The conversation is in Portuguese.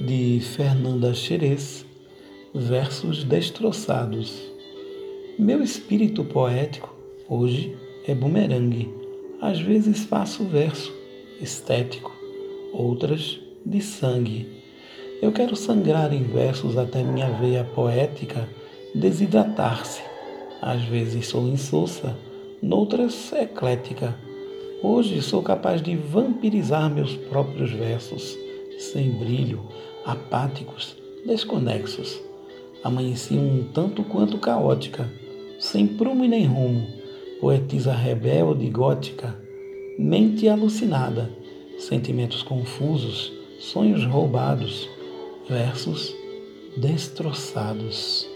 de Fernanda Xerez, versos destroçados. Meu espírito poético hoje é bumerangue. Às vezes faço verso estético, outras de sangue. Eu quero sangrar em versos até minha veia poética desidratar-se. Às vezes sou insossa, noutras eclética. Hoje sou capaz de vampirizar meus próprios versos, sem brilho, apáticos, desconexos. Amanheci um tanto quanto caótica, sem prumo e nem rumo, poetisa rebelde gótica, mente alucinada, sentimentos confusos, sonhos roubados, versos destroçados.